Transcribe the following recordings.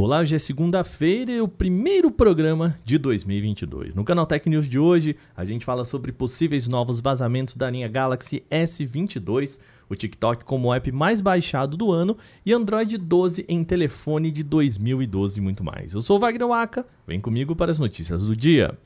Hoje é segunda-feira e o primeiro programa de 2022. No Canal Tech News de hoje, a gente fala sobre possíveis novos vazamentos da linha Galaxy S22, o TikTok como app mais baixado do ano e Android 12 em telefone de 2012 e muito mais. Eu sou o Wagner Waka, vem comigo para as notícias do dia.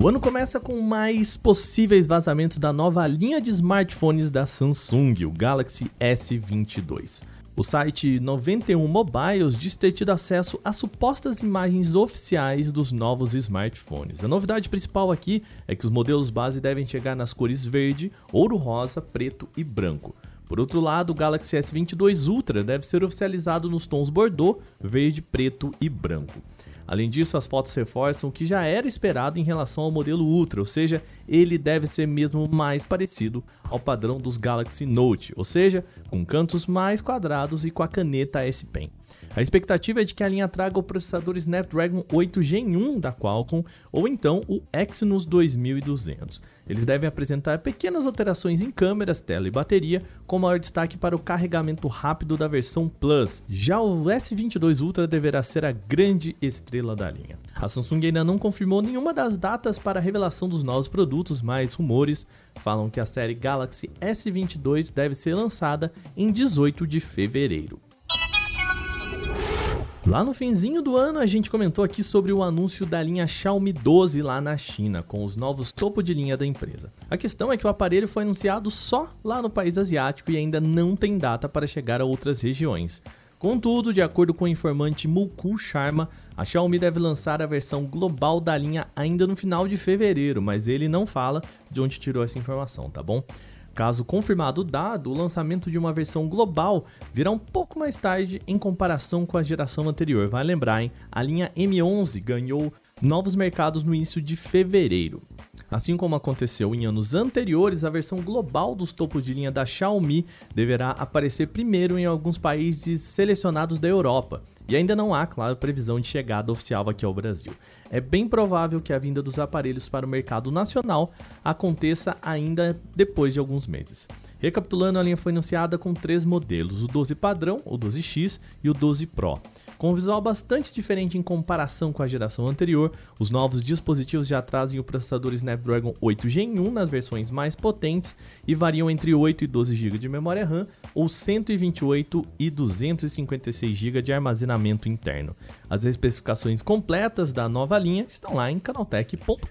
O ano começa com mais possíveis vazamentos da nova linha de smartphones da Samsung, o Galaxy S22. O site 91 Mobiles diz ter tido acesso a supostas imagens oficiais dos novos smartphones. A novidade principal aqui é que os modelos base devem chegar nas cores verde, ouro rosa, preto e branco. Por outro lado, o Galaxy S22 Ultra deve ser oficializado nos tons Bordeaux, verde, preto e branco. Além disso, as fotos reforçam o que já era esperado em relação ao modelo Ultra, ou seja, ele deve ser mesmo mais parecido ao padrão dos Galaxy Note, ou seja, com cantos mais quadrados e com a caneta S Pen. A expectativa é de que a linha traga o processador Snapdragon 8 Gen 1 da Qualcomm ou então o Exynos 2200. Eles devem apresentar pequenas alterações em câmeras, tela e bateria, com maior destaque para o carregamento rápido da versão Plus. Já o S22 Ultra deverá ser a grande estrela da linha. A Samsung ainda não confirmou nenhuma das datas para a revelação dos novos produtos, mas rumores falam que a série Galaxy S22 deve ser lançada em 18 de fevereiro. Lá no finzinho do ano, a gente comentou aqui sobre o anúncio da linha Xiaomi 12 lá na China, com os novos topo de linha da empresa. A questão é que o aparelho foi anunciado só lá no país asiático e ainda não tem data para chegar a outras regiões. Contudo, de acordo com o informante Mukul Sharma, a Xiaomi deve lançar a versão global da linha ainda no final de fevereiro, mas ele não fala de onde tirou essa informação, tá bom? Caso confirmado o dado, o lançamento de uma versão global virá um pouco mais tarde em comparação com a geração anterior. Vai lembrar, hein? A linha M11 ganhou novos mercados no início de fevereiro. Assim como aconteceu em anos anteriores, a versão global dos topos de linha da Xiaomi deverá aparecer primeiro em alguns países selecionados da Europa. E ainda não há, claro, previsão de chegada oficial aqui ao Brasil é bem provável que a vinda dos aparelhos para o mercado nacional aconteça ainda depois de alguns meses. Recapitulando, a linha foi anunciada com três modelos: o 12 padrão, o 12X e o 12 Pro. Com um visual bastante diferente em comparação com a geração anterior, os novos dispositivos já trazem o processador Snapdragon 8 Gen 1 nas versões mais potentes e variam entre 8 e 12 GB de memória RAM ou 128 e 256 GB de armazenamento interno. As especificações completas da nova linha estão lá em canaltech.com.br.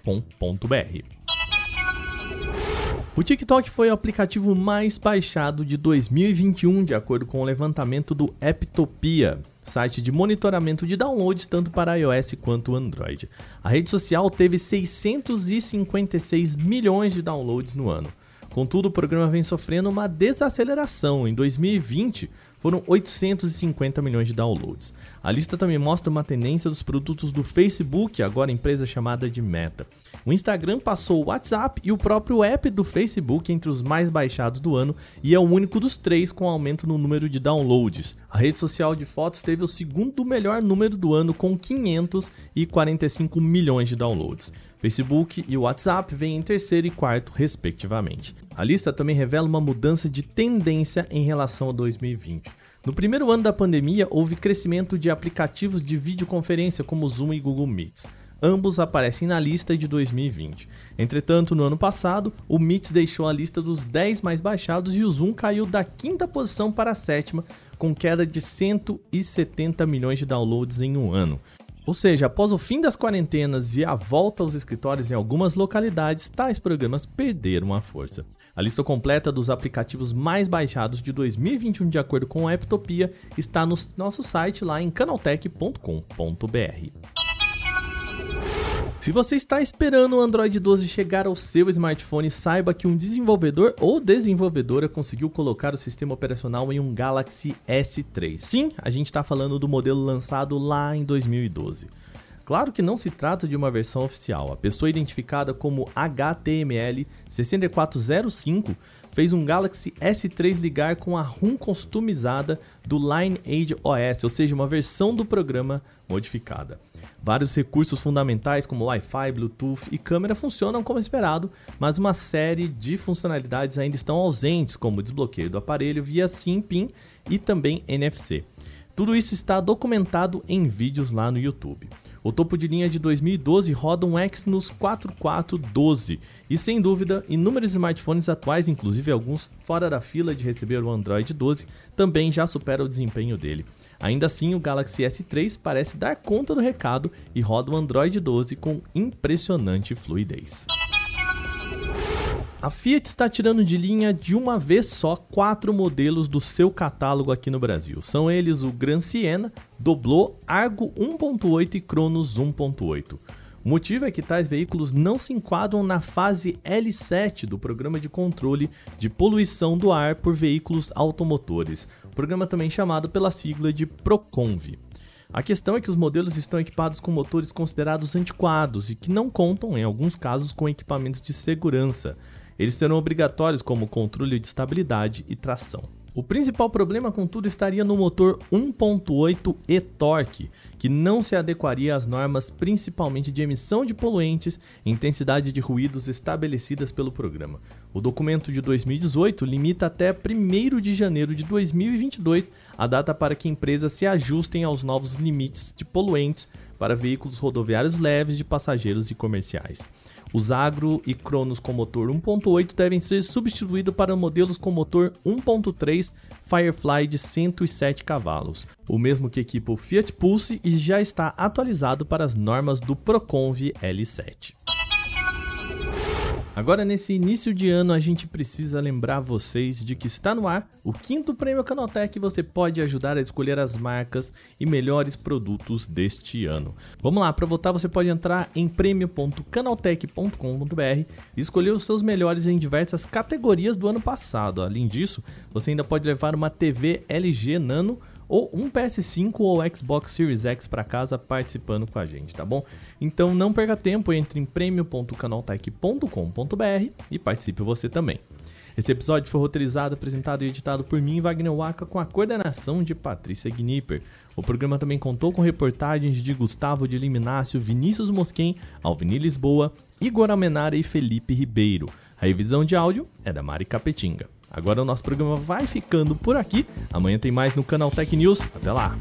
O TikTok foi o aplicativo mais baixado de 2021, de acordo com o levantamento do Apptopia site de monitoramento de downloads tanto para iOS quanto Android. A rede social teve 656 milhões de downloads no ano. Contudo, o programa vem sofrendo uma desaceleração. Em 2020, foram 850 milhões de downloads. A lista também mostra uma tendência dos produtos do Facebook, agora empresa chamada de Meta. O Instagram passou o WhatsApp e o próprio app do Facebook entre os mais baixados do ano e é o único dos três com aumento no número de downloads. A rede social de fotos teve o segundo melhor número do ano com 545 milhões de downloads. Facebook e WhatsApp vêm em terceiro e quarto, respectivamente. A lista também revela uma mudança de tendência em relação a 2020. No primeiro ano da pandemia, houve crescimento de aplicativos de videoconferência como Zoom e Google Meets. Ambos aparecem na lista de 2020. Entretanto, no ano passado, o Meets deixou a lista dos 10 mais baixados e o Zoom caiu da quinta posição para a sétima, com queda de 170 milhões de downloads em um ano. Ou seja, após o fim das quarentenas e a volta aos escritórios em algumas localidades, tais programas perderam a força. A lista completa dos aplicativos mais baixados de 2021, de acordo com a Eptopia, está no nosso site lá em canaltech.com.br. Se você está esperando o Android 12 chegar ao seu smartphone, saiba que um desenvolvedor ou desenvolvedora conseguiu colocar o sistema operacional em um Galaxy S3. Sim, a gente está falando do modelo lançado lá em 2012. Claro que não se trata de uma versão oficial. A pessoa identificada como HTML6405 fez um Galaxy S3 ligar com a ROM customizada do Lineage OS, ou seja, uma versão do programa modificada. Vários recursos fundamentais como Wi-Fi, Bluetooth e câmera funcionam como esperado, mas uma série de funcionalidades ainda estão ausentes, como o desbloqueio do aparelho via SIM-PIN e também NFC. Tudo isso está documentado em vídeos lá no YouTube. O topo de linha de 2012 roda um Exynos 4412 e sem dúvida, inúmeros smartphones atuais, inclusive alguns fora da fila de receber o Android 12, também já superam o desempenho dele. Ainda assim, o Galaxy S3 parece dar conta do recado e roda o Android 12 com impressionante fluidez. A Fiat está tirando de linha de uma vez só quatro modelos do seu catálogo aqui no Brasil. São eles o Gran Siena, Doblô, Argo 1.8 e Cronos 1.8. O motivo é que tais veículos não se enquadram na fase L7 do Programa de Controle de Poluição do Ar por Veículos Automotores, programa também chamado pela sigla de PROCONV. A questão é que os modelos estão equipados com motores considerados antiquados e que não contam, em alguns casos, com equipamentos de segurança. Eles serão obrigatórios como controle de estabilidade e tração. O principal problema, contudo, estaria no motor 1.8 e-torque, que não se adequaria às normas principalmente de emissão de poluentes e intensidade de ruídos estabelecidas pelo programa. O documento de 2018 limita até 1 de janeiro de 2022 a data para que empresas se ajustem aos novos limites de poluentes para veículos rodoviários leves de passageiros e comerciais. Os Agro e Cronos com motor 1.8 devem ser substituídos para modelos com motor 1.3 Firefly de 107 cavalos, o mesmo que equipa o Fiat Pulse e já está atualizado para as normas do Proconv L7. Agora, nesse início de ano, a gente precisa lembrar vocês de que está no ar o quinto prêmio Canaltech você pode ajudar a escolher as marcas e melhores produtos deste ano. Vamos lá, para votar você pode entrar em prêmio.canaltech.com.br e escolher os seus melhores em diversas categorias do ano passado. Além disso, você ainda pode levar uma TV LG Nano ou um PS5 ou Xbox Series X para casa participando com a gente, tá bom? Então não perca tempo, entre em premium.canaltech.com.br e participe você também. Esse episódio foi roteirizado, apresentado e editado por mim, Wagner Waka, com a coordenação de Patrícia Gnipper. O programa também contou com reportagens de Gustavo de Liminácio, Vinícius Mosquen, Alvini Lisboa, Igor Almenara e Felipe Ribeiro. A revisão de áudio é da Mari Capetinga. Agora o nosso programa vai ficando por aqui. Amanhã tem mais no canal Tech News. Até lá!